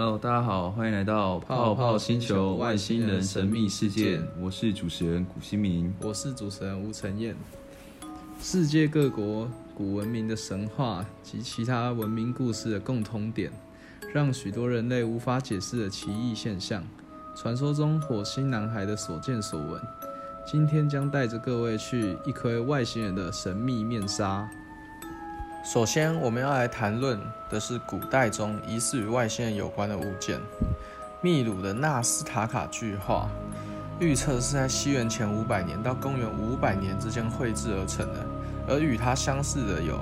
Hello，大家好，欢迎来到泡泡星球外星人神秘事件。我是主持人古新明，我是主持人吴承彦。世界各国古文明的神话及其他文明故事的共通点，让许多人类无法解释的奇异现象，传说中火星男孩的所见所闻。今天将带着各位去一窥外星人的神秘面纱。首先，我们要来谈论的是古代中疑似与外星人有关的物件——秘鲁的纳斯塔卡巨画。预测是在西元前五百年到公元五百年之间绘制而成的。而与它相似的有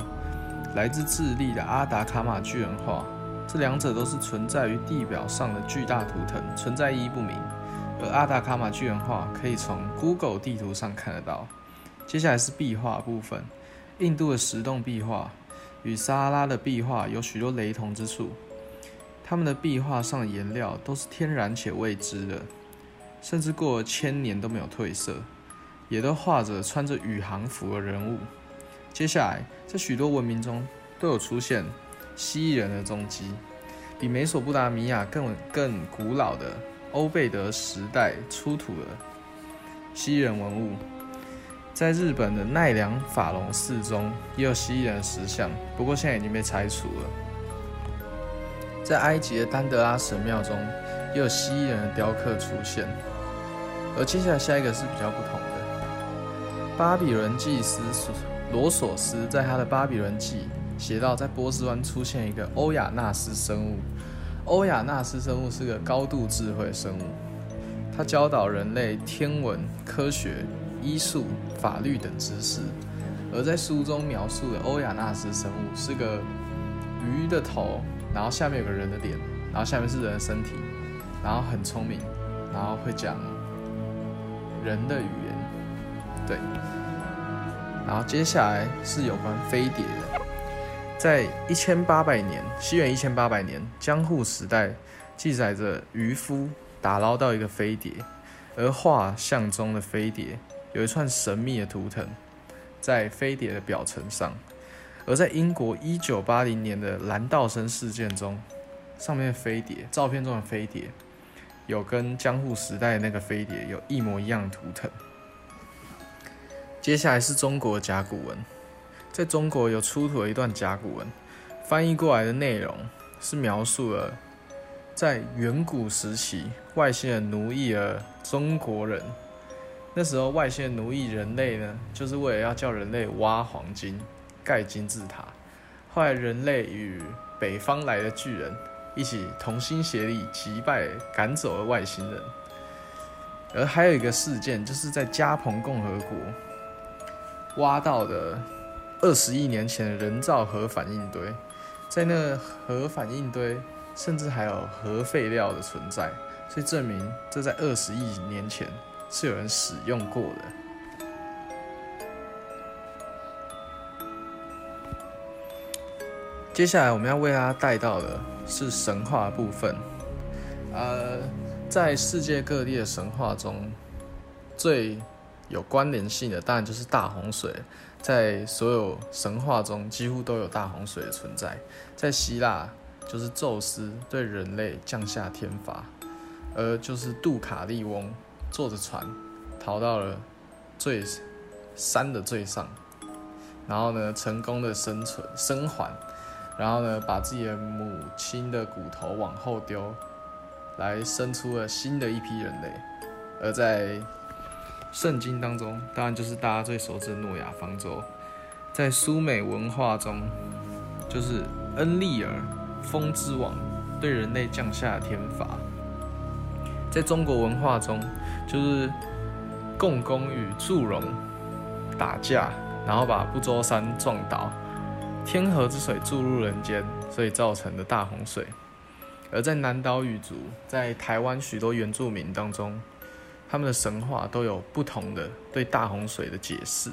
来自智利的阿达卡马巨人画，这两者都是存在于地表上的巨大图腾，存在意义不明。而阿达卡马巨人画可以从 Google 地图上看得到。接下来是壁画部分，印度的石洞壁画。与撒哈拉的壁画有许多雷同之处，他们的壁画上的颜料都是天然且未知的，甚至过了千年都没有褪色，也都画着穿着宇航服的人物。接下来，在许多文明中都有出现蜥蜴人的踪迹，比美索不达米亚更更古老的欧贝德时代出土的蜥蜴人文物。在日本的奈良法隆寺中也有蜥蜴人的石像，不过现在已经被拆除了。在埃及的丹德拉神庙中也有蜥蜴人的雕刻出现。而接下来下一个是比较不同的，巴比伦祭司罗索斯在他的《巴比伦记》写到，在波斯湾出现一个欧亚纳斯生物。欧亚纳斯生物是个高度智慧生物，他教导人类天文、科学。医术、法律等知识，而在书中描述的欧亚纳斯生物是个鱼的头，然后下面有个人的脸，然后下面是人的身体，然后很聪明，然后会讲人的语言，对。然后接下来是有关飞碟的，在一千八百年，西元一千八百年，江户时代记载着渔夫打捞到一个飞碟，而画像中的飞碟。有一串神秘的图腾在飞碟的表层上，而在英国一九八零年的蓝道生事件中，上面飞碟照片中的飞碟有跟江户时代的那个飞碟有一模一样图腾。接下来是中国的甲骨文，在中国有出土了一段甲骨文，翻译过来的内容是描述了在远古时期外星人奴役了中国人。那时候外星奴役人类呢，就是为了要叫人类挖黄金、盖金字塔。后来人类与北方来的巨人一起同心协力击败、赶走了外星人。而还有一个事件，就是在加蓬共和国挖到的二十亿年前的人造核反应堆，在那核反应堆甚至还有核废料的存在，所以证明这在二十亿年前。是有人使用过的。接下来我们要为大家带到的是神话部分。呃，在世界各地的神话中，最有关联性的当然就是大洪水。在所有神话中，几乎都有大洪水的存在。在希腊，就是宙斯对人类降下天罚，而就是杜卡利翁。坐着船逃到了最山的最上，然后呢，成功的生存生还，然后呢，把自己的母亲的骨头往后丢，来生出了新的一批人类。而在圣经当中，当然就是大家最熟知的诺亚方舟。在苏美文化中，就是恩利尔风之王对人类降下的天罚。在中国文化中，就是共工与祝融打架，然后把不周山撞倒，天河之水注入人间，所以造成的大洪水。而在南岛语族，在台湾许多原住民当中，他们的神话都有不同的对大洪水的解释。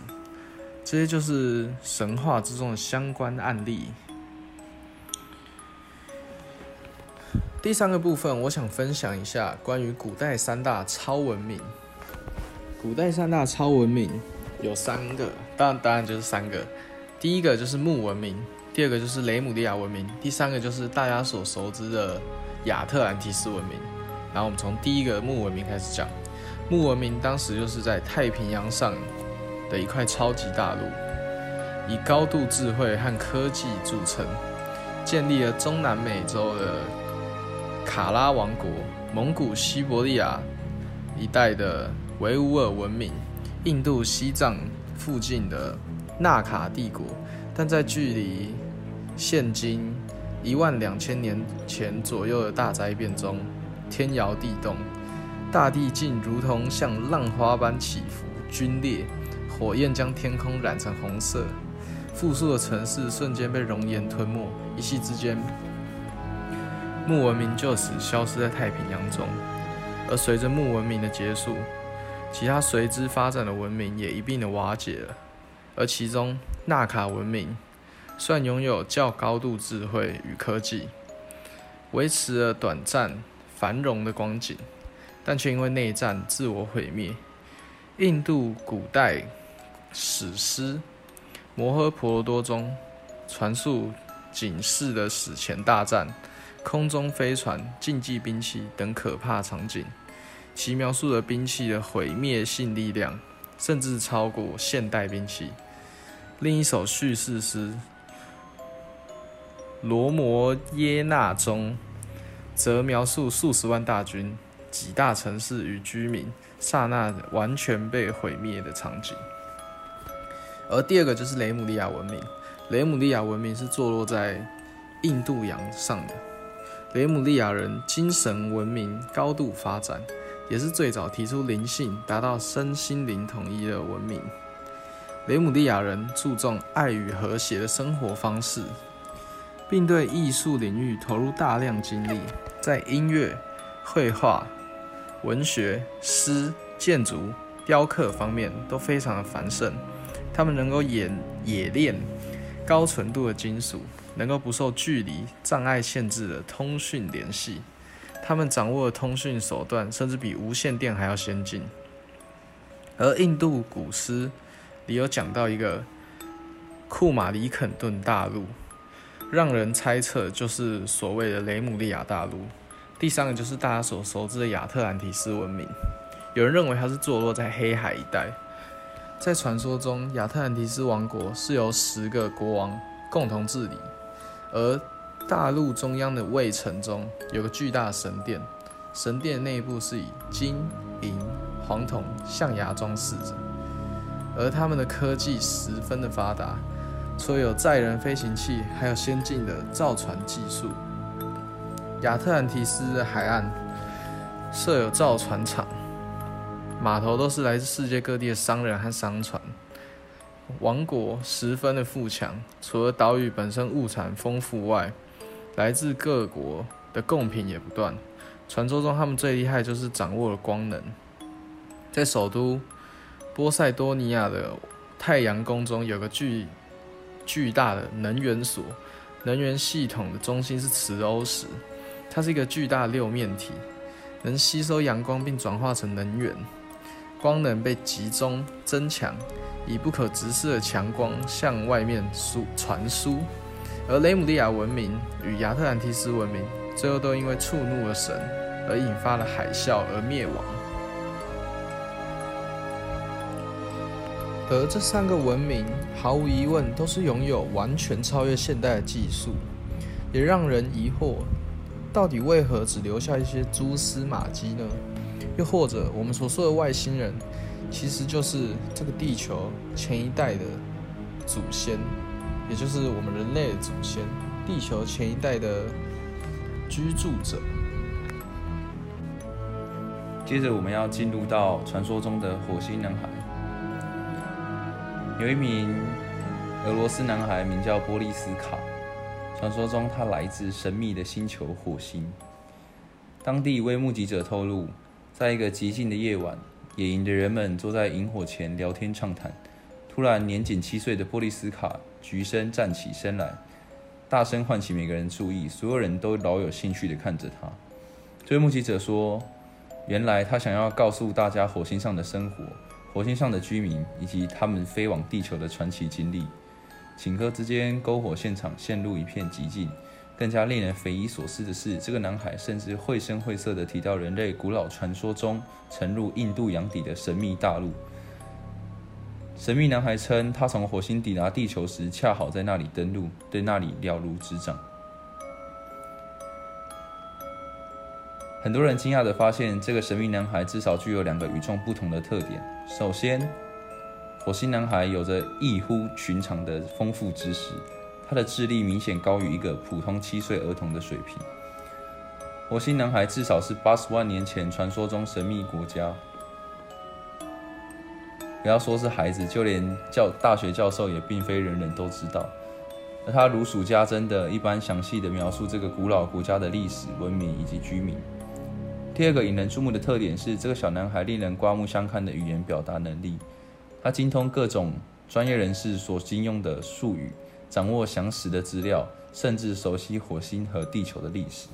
这些就是神话之中的相关案例。第三个部分，我想分享一下关于古代三大超文明。古代三大超文明有三个，当然当然就是三个。第一个就是木文明，第二个就是雷姆利亚文明，第三个就是大家所熟知的亚特兰提斯文明。然后我们从第一个木文明开始讲。木文明当时就是在太平洋上的一块超级大陆，以高度智慧和科技著称，建立了中南美洲的卡拉王国、蒙古西伯利亚一带的维吾尔文明、印度西藏附近的纳卡帝国。但在距离现今一万两千年前左右的大灾变中，天摇地动。大地竟如同像浪花般起伏、龟裂，火焰将天空染成红色，富庶的城市瞬间被熔岩吞没，一夕之间，木文明就此消失在太平洋中。而随着木文明的结束，其他随之发展的文明也一并的瓦解了。而其中，纳卡文明虽然拥有较高度智慧与科技，维持了短暂繁荣的光景。但却因为内战自我毁灭。印度古代史诗《摩诃婆罗多》中传述警示的史前大战、空中飞船、竞技兵器等可怕场景，其描述的兵器的毁灭性力量甚至超过现代兵器。另一首叙事诗《罗摩耶那》中则描述数十万大军。几大城市与居民刹那完全被毁灭的场景，而第二个就是雷姆利亚文明。雷姆利亚文明是坐落在印度洋上的。雷姆利亚人精神文明高度发展，也是最早提出灵性、达到身心灵统一的文明。雷姆利亚人注重爱与和谐的生活方式，并对艺术领域投入大量精力，在音乐、绘画。文学、诗、建筑、雕刻方面都非常的繁盛。他们能够冶冶炼高纯度的金属，能够不受距离障碍限制的通讯联系。他们掌握的通讯手段甚至比无线电还要先进。而印度古诗里有讲到一个库马里肯顿大陆，让人猜测就是所谓的雷姆利亚大陆。第三个就是大家所熟知的亚特兰提斯文明，有人认为它是坐落在黑海一带。在传说中，亚特兰提斯王国是由十个国王共同治理，而大陆中央的卫城中有个巨大的神殿，神殿内部是以金银黄铜象牙装饰着，而他们的科技十分的发达，除了有载人飞行器，还有先进的造船技术。亚特兰提斯的海岸设有造船厂，码头都是来自世界各地的商人和商船。王国十分的富强，除了岛屿本身物产丰富外，来自各国的贡品也不断。传说中，他们最厉害就是掌握了光能。在首都波塞多尼亚的太阳宫中，有个巨巨大的能源所，能源系统的中心是磁欧石。它是一个巨大六面体，能吸收阳光并转化成能源。光能被集中增强，以不可直视的强光向外面输传输。而雷姆利亚文明与亚特兰蒂斯文明最后都因为触怒了神而引发了海啸而灭亡。而这三个文明毫无疑问都是拥有完全超越现代的技术，也让人疑惑。到底为何只留下一些蛛丝马迹呢？又或者我们所说的外星人，其实就是这个地球前一代的祖先，也就是我们人类的祖先，地球前一代的居住者。接着我们要进入到传说中的火星男孩，有一名俄罗斯男孩名叫波利斯卡。传说中，他来自神秘的星球火星。当地一位目击者透露，在一个寂静的夜晚，野营的人们坐在营火前聊天畅谈。突然，年仅七岁的波利斯卡橘身站起身来，大声唤起每个人注意。所有人都饶有兴趣地看着他。这位目击者说：“原来他想要告诉大家火星上的生活，火星上的居民以及他们飞往地球的传奇经历。”顷刻之间，篝火现场陷入一片寂静，更加令人匪夷所思的是，这个男孩甚至绘声绘色地提到人类古老传说中沉入印度洋底的神秘大陆。神秘男孩称，他从火星抵达地球时，恰好在那里登陆，对那里了如指掌。很多人惊讶地发现，这个神秘男孩至少具有两个与众不同的特点。首先，火星男孩有着异乎寻常的丰富知识，他的智力明显高于一个普通七岁儿童的水平。火星男孩至少是八十万年前传说中神秘国家。不要说是孩子，就连教大学教授也并非人人都知道。而他如数家珍的一般详细的描述这个古老国家的历史、文明以及居民。第二个引人注目的特点是，这个小男孩令人刮目相看的语言表达能力。他精通各种专业人士所经用的术语，掌握详实的资料，甚至熟悉火星和地球的历史。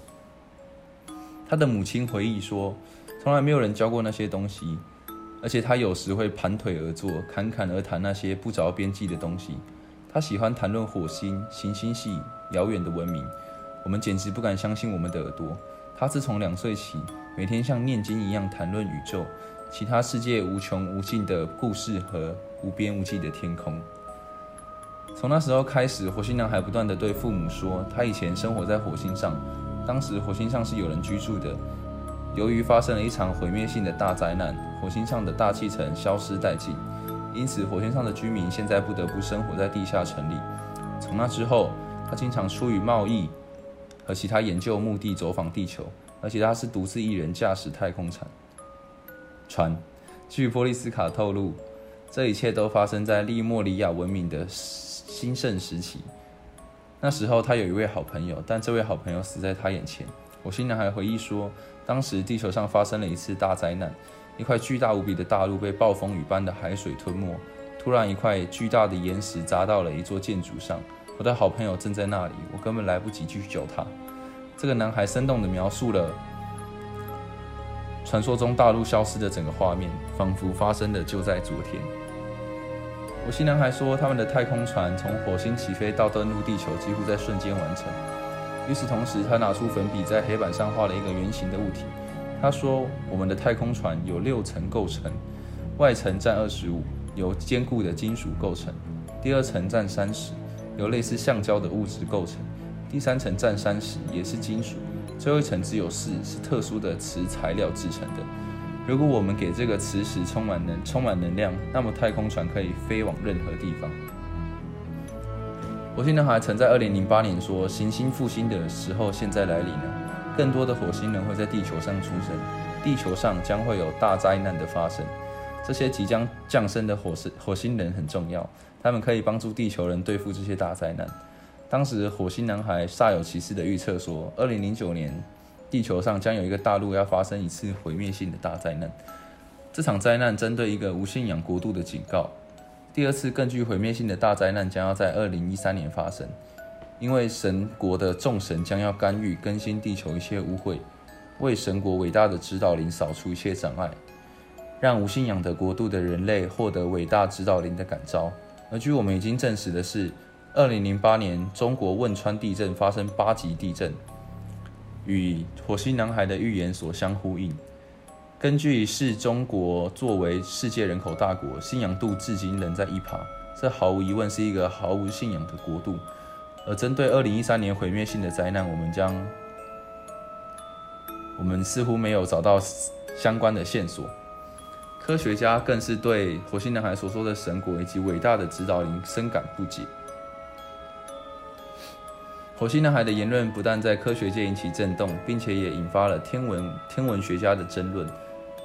他的母亲回忆说，从来没有人教过那些东西。而且他有时会盘腿而坐，侃侃而谈那些不着边际的东西。他喜欢谈论火星、行星系、遥远的文明，我们简直不敢相信我们的耳朵。他自从两岁起，每天像念经一样谈论宇宙、其他世界无穷无尽的故事和无边无际的天空。从那时候开始，火星男孩不断地对父母说，他以前生活在火星上，当时火星上是有人居住的。由于发生了一场毁灭性的大灾难，火星上的大气层消失殆尽，因此火星上的居民现在不得不生活在地下城里。从那之后，他经常出于贸易和其他研究目的走访地球，而且他是独自一人驾驶太空船。船。据波利斯卡透露，这一切都发生在利莫里亚文明的兴盛时期。那时候他有一位好朋友，但这位好朋友死在他眼前。我新男孩回忆说。当时地球上发生了一次大灾难，一块巨大无比的大陆被暴风雨般的海水吞没。突然，一块巨大的岩石砸到了一座建筑上。我的好朋友正在那里，我根本来不及去救他。这个男孩生动地描述了传说中大陆消失的整个画面，仿佛发生的就在昨天。火星男孩说，他们的太空船从火星起飞到登陆地球，几乎在瞬间完成。与此同时，他拿出粉笔在黑板上画了一个圆形的物体。他说：“我们的太空船有六层构成，外层占二十五，由坚固的金属构成；第二层占三十，由类似橡胶的物质构成；第三层占三十，也是金属；最后一层只有四，是特殊的磁材料制成的。如果我们给这个磁石充满能充满能量，那么太空船可以飞往任何地方。”火星男孩曾在2008年说：“行星复兴的时候现在来临了，更多的火星人会在地球上出生，地球上将会有大灾难的发生。这些即将降生的火星火星人很重要，他们可以帮助地球人对付这些大灾难。”当时，火星男孩煞有其事地预测说：“2009 年，地球上将有一个大陆要发生一次毁灭性的大灾难。这场灾难针对一个无信仰国度的警告。”第二次更具毁灭性的大灾难将要在二零一三年发生，因为神国的众神将要干预更新地球一切污秽，为神国伟大的指导灵扫除一切障碍，让无信仰的国度的人类获得伟大指导灵的感召。而据我们已经证实的是，二零零八年中国汶川地震发生八级地震，与火星男孩的预言所相呼应。根据是中国作为世界人口大国，信仰度至今仍在一趴，这毫无疑问是一个毫无信仰的国度。而针对二零一三年毁灭性的灾难，我们将，我们似乎没有找到相关的线索。科学家更是对火星男孩所说的神国以及伟大的指导灵深感不解。火星男孩的言论不但在科学界引起震动，并且也引发了天文天文学家的争论。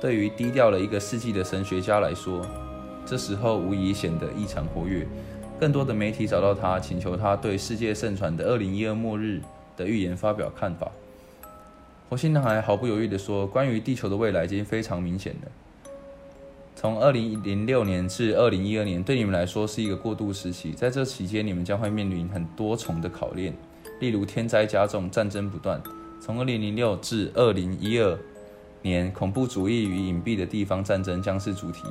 对于低调了一个世纪的神学家来说，这时候无疑显得异常活跃。更多的媒体找到他，请求他对世界盛传的二零一二末日的预言发表看法。火星男孩毫不犹豫地说：“关于地球的未来已经非常明显了。从二零零六年至二零一二年，对你们来说是一个过渡时期，在这期间，你们将会面临很多重的考验，例如天灾加重、战争不断。从二零零六至二零一二。”年恐怖主义与隐蔽的地方战争将是主题，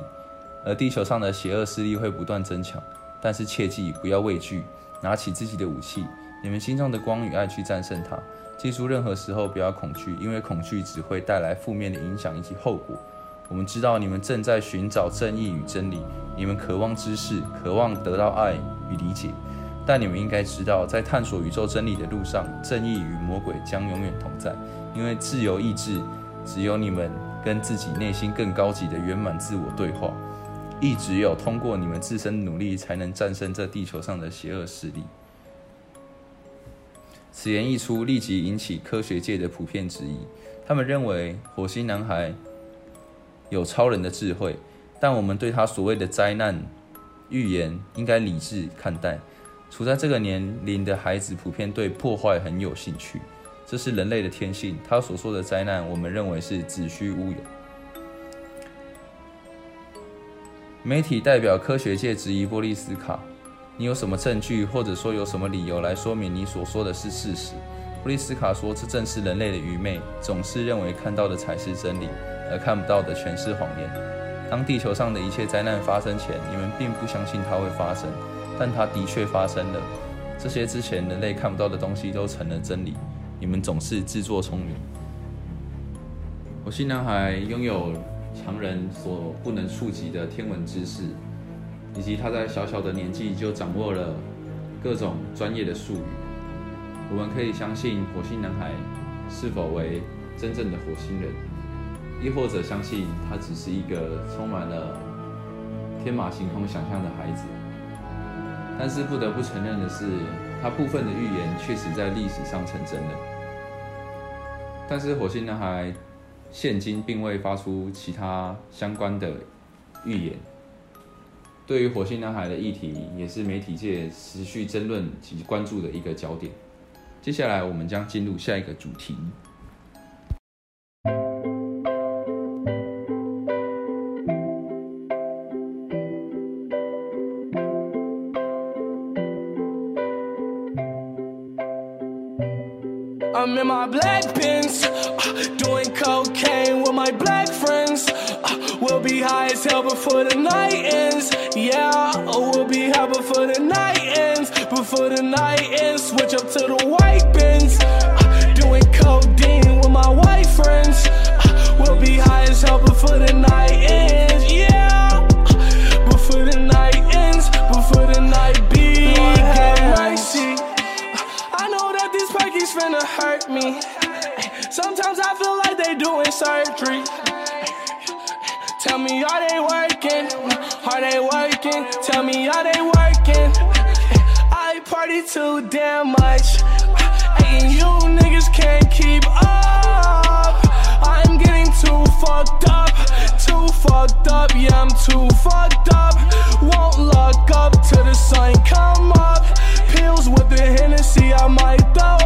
而地球上的邪恶势力会不断增强。但是切记不要畏惧，拿起自己的武器，你们心中的光与爱去战胜它。记住，任何时候不要恐惧，因为恐惧只会带来负面的影响以及后果。我们知道你们正在寻找正义与真理，你们渴望知识，渴望得到爱与理解。但你们应该知道，在探索宇宙真理的路上，正义与魔鬼将永远同在。因为自由意志，只有你们跟自己内心更高级的圆满自我对话。亦只有通过你们自身努力，才能战胜这地球上的邪恶势力。此言一出，立即引起科学界的普遍质疑。他们认为火星男孩有超人的智慧，但我们对他所谓的灾难预言应该理智看待。处在这个年龄的孩子普遍对破坏很有兴趣，这是人类的天性。他所说的灾难，我们认为是子虚乌有。媒体代表科学界质疑波利斯卡：“你有什么证据，或者说有什么理由来说明你所说的是事实？”波利斯卡说：“这正是人类的愚昧，总是认为看到的才是真理，而看不到的全是谎言。当地球上的一切灾难发生前，你们并不相信它会发生。”但它的确发生了，这些之前人类看不到的东西都成了真理。你们总是自作聪明。火星男孩拥有常人所不能触及的天文知识，以及他在小小的年纪就掌握了各种专业的术语。我们可以相信火星男孩是否为真正的火星人，亦或者相信他只是一个充满了天马行空想象的孩子。但是不得不承认的是，他部分的预言确实在历史上成真了。但是火星男孩现今并未发出其他相关的预言。对于火星男孩的议题，也是媒体界持续争论及关注的一个焦点。接下来，我们将进入下一个主题。Hell before the night ends. Yeah, uh, we'll be high before the night ends. Before the night ends, switch up to the white Benz. Uh, doing codeine with my white friends. Uh, we'll be high as hell before the night ends. Yeah, uh, before the night ends, before the night begins. Lord have mercy. I know that these Pikes finna hurt me. Sometimes I feel like they doing surgery. Tell me, are they working? Are they working? Tell me, are they working? I party too damn much. And you niggas can't keep up. I'm getting too fucked up. Too fucked up. Yeah, I'm too fucked up. Won't look up till the sun come up. Pills with the Hennessy, I might throw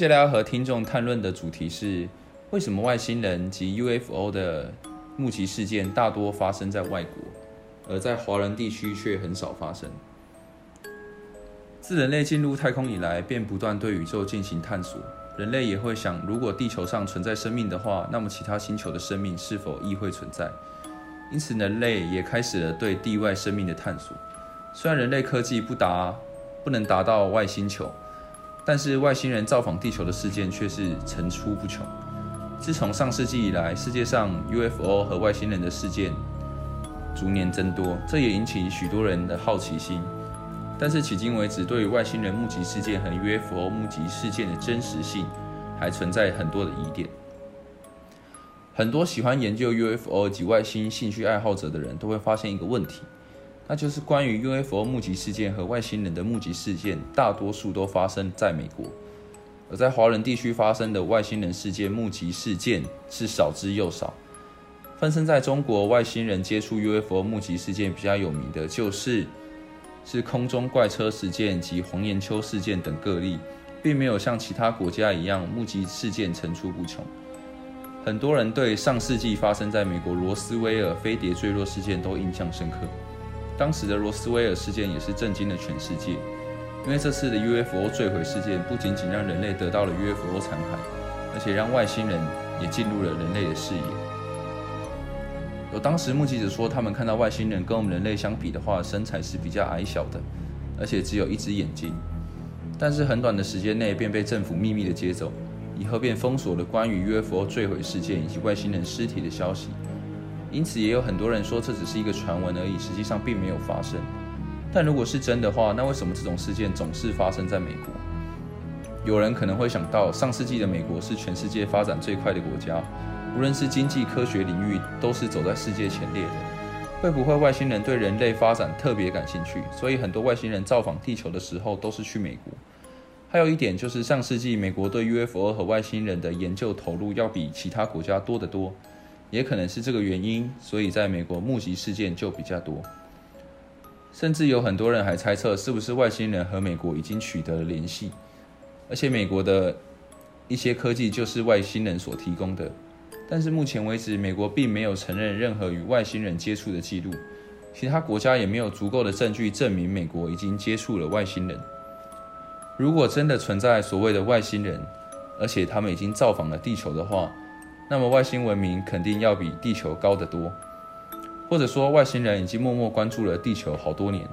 接下来要和听众谈论的主题是：为什么外星人及 UFO 的目击事件大多发生在外国，而在华人地区却很少发生？自人类进入太空以来，便不断对宇宙进行探索。人类也会想，如果地球上存在生命的话，那么其他星球的生命是否亦会存在？因此，人类也开始了对地外生命的探索。虽然人类科技不达，不能达到外星球。但是外星人造访地球的事件却是层出不穷。自从上世纪以来，世界上 UFO 和外星人的事件逐年增多，这也引起许多人的好奇心。但是迄今为止，对于外星人目击事件和 UFO 目击事件的真实性，还存在很多的疑点。很多喜欢研究 UFO 及外星兴趣爱好者的人都会发现一个问题。那就是关于 UFO 目击事件和外星人的目击事件，大多数都发生在美国，而在华人地区发生的外星人事件目击事件是少之又少。分身在中国，外星人接触 UFO 目击事件比较有名的就是是空中怪车事件及黄岩丘事件等个例，并没有像其他国家一样目击事件层出不穷。很多人对上世纪发生在美国罗斯威尔飞碟坠落事件都印象深刻。当时的罗斯威尔事件也是震惊了全世界，因为这次的 UFO 坠毁事件不仅仅让人类得到了 UFO 残骸，而且让外星人也进入了人类的视野。有当时目击者说，他们看到外星人跟我们人类相比的话，身材是比较矮小的，而且只有一只眼睛。但是很短的时间内便被政府秘密的接走，以后便封锁了关于 UFO 坠毁事件以及外星人尸体的消息。因此，也有很多人说这只是一个传闻而已，实际上并没有发生。但如果是真的话，那为什么这种事件总是发生在美国？有人可能会想到，上世纪的美国是全世界发展最快的国家，无论是经济、科学领域，都是走在世界前列的。会不会外星人对人类发展特别感兴趣？所以很多外星人造访地球的时候都是去美国。还有一点就是，上世纪美国对 UFO 和外星人的研究投入要比其他国家多得多。也可能是这个原因，所以在美国目击事件就比较多。甚至有很多人还猜测，是不是外星人和美国已经取得了联系，而且美国的一些科技就是外星人所提供的。但是目前为止，美国并没有承认任何与外星人接触的记录，其他国家也没有足够的证据证明美国已经接触了外星人。如果真的存在所谓的外星人，而且他们已经造访了地球的话，那么外星文明肯定要比地球高得多，或者说外星人已经默默关注了地球好多年，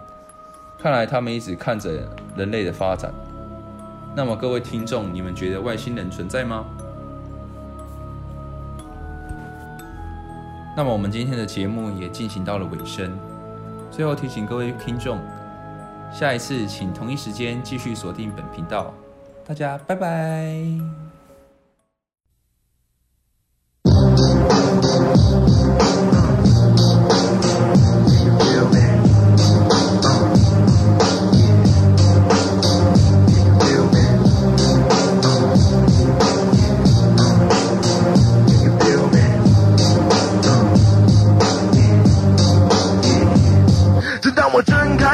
看来他们一直看着人类的发展。那么各位听众，你们觉得外星人存在吗？那么我们今天的节目也进行到了尾声，最后提醒各位听众，下一次请同一时间继续锁定本频道，大家拜拜。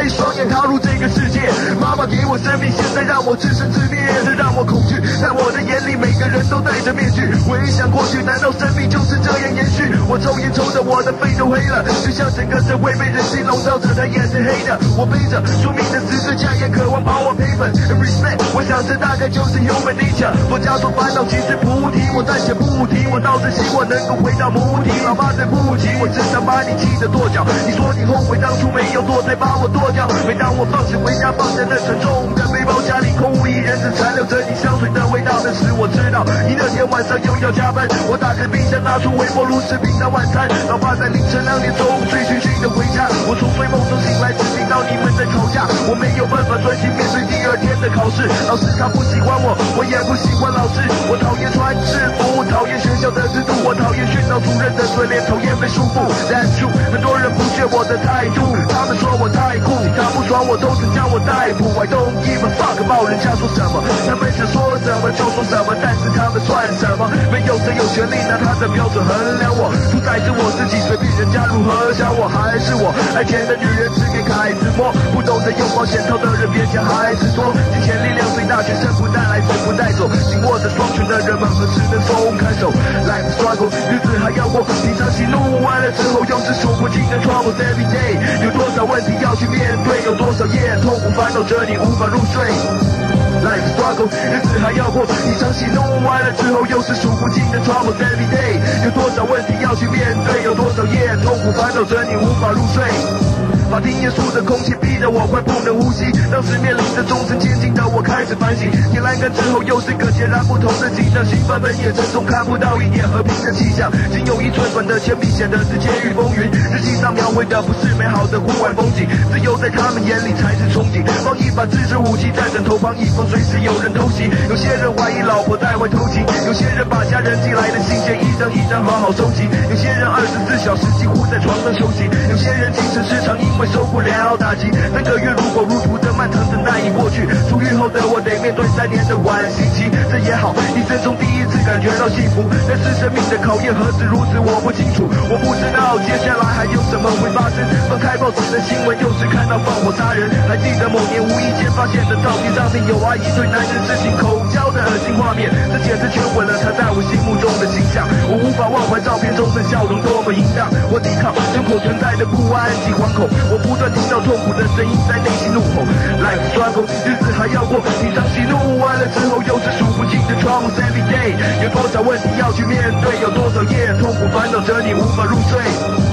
双眼踏入个世界。妈妈给我生命，现在让我自生自灭，这让我恐惧。在我的眼里，每个人都戴着面具。回想过去，难道生命就是这样延续？我抽烟抽的我的肺都黑了，就像整个社会被人心笼罩着，它也是黑的。我背着宿命的十字架，也渴望把我赔本。Respect，我想这大概就是 human nature。我家族烦恼其实菩提，我暂且不提。我倒是希望能够回到母体。老爸对不起，我只想把你气得跺脚。你说你后悔当初没有做，再把我剁掉。每当我放回家，放着那沉重的背包，家里。空无一人，只残留着你香水的味道。但是我知道，你那天晚上又要加班。我打开冰箱，拿出微波炉，吃冰的晚餐。老爸在凌晨两点钟醉醺醺的回家。我从睡梦中醒来，只听到你们在吵架。我没有办法专心面对第二天的考试。老师他不喜欢我，我也不喜欢老师。我讨厌穿制服，讨厌学校的制度，我讨厌训导主任的嘴脸，讨厌被束缚。That's true，很多人不屑我的态度，他们说我太酷，他不爽我都是叫我逮捕。I don't give a fuck about 人家说什么，他们想说什么就。说什么，但是他们算什么？没有谁有权利拿他的标准衡量我，主宰着我自己，随便人家如何想我，还是我爱钱的女人只给凯子摸，不懂得用保险套的人别想孩子说，金钱力量最大，却身不带来，谁不带走？紧握着双拳的人们何要过，平常喜怒完了之后又是数不尽的 troubles every day，有多少问题要去面对，有多少夜痛苦烦恼着你无法入睡。Life struggle，日子还要过，一场喜怒完了之后又是数不尽的 troubles every day，有多少问题要去面对，有多少夜痛苦烦恼着你无法入睡。法庭严肃的空气逼得我快不能呼吸，当时面临着终身监禁的我开始反省，天栏杆之后又是个截然不同的景象，新版本也沉重，看不到一点和平的气象，仅有一寸短的铅笔显得是监狱风云，日记上描绘的不是美好的户外风景，自由在他们眼里才是憧憬，放一把自制武器在枕头旁，以防随时有人偷袭，有些人怀疑老婆在外偷情，有些人把家人寄来的信件一张一张好好收集，有些人二十四小时几乎在床上休息，有些人精神失常会。受不了打击，三个月如火如荼的漫长等待已过去，出狱后的我得对三年的晚刑期，这也好，一生中第一次感觉到幸福。但是生命的考验何止如此，我不清楚，我不知道接下来还有什么会发生。翻开报纸的新闻，又是看到放火杀人。还记得某年无意间发现的照片上面有阿姨对男人实行口交的恶心画面，这简直全毁了她在我心目中的形象。我无法忘怀照片中的笑容多么淫荡，我抵抗胸口存在的不安及惶恐。我不断听到痛苦的声音在内心怒吼，Life struggle，日子还要过，平常怒完了之后又是数不尽的 troubles every day，有多少问题要去面对，有多少夜痛苦烦恼着你无法入睡。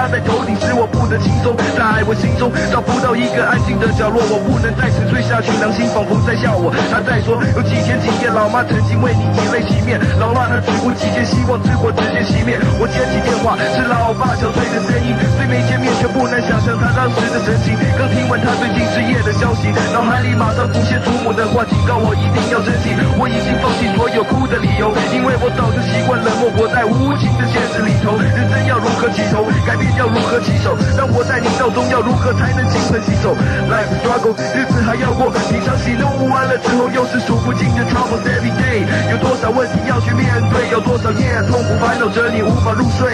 在头顶，使我不得轻松。在我心中找不到一个安静的角落，我不能再沉睡下去。良心仿佛在笑我。他在说，有几天几夜，老妈曾经为你以泪洗面。老妈她只顾几件希望之火直接熄灭。我接起电话，是老爸憔悴的声音。虽没见面，却不难想象他当时的神情。刚听完他最近失业的消息，脑海里马上浮现祖母的话，告我一定要珍惜。我已经放弃所有哭的理由，因为我早就习惯冷漠，活在无情的现实里头。人生要如何起头，改变要如何？起手？让我在你道中要如何才能金盆洗手？Life struggle，日子还要过，平常喜怒完了之后又是数不尽的 troubles every day。有多少问题要去面对？有多少夜痛苦烦恼着你无法入睡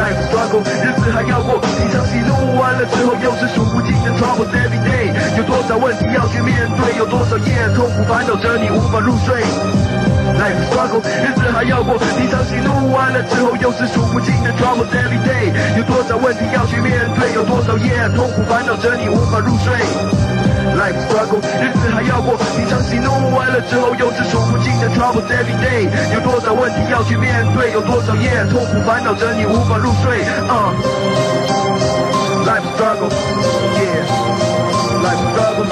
？Life struggle，日子还要过，平常喜怒完了之后又是数不尽的 troubles every day。有多少问题要去面对？有多少夜痛苦烦恼着你无法入睡？Life struggle，日子还要过，平常喜怒完了之后又是数不尽的 troubles every day。有多少问题要去面对？有多少夜痛苦烦恼着你无法入睡？Life struggle，日子还要过，平常喜怒完了之后又是数不尽的 troubles every day。有多少问题要去面对？有多少夜痛苦烦恼着你无法入睡？Uh, life struggle, yeah. Life struggle,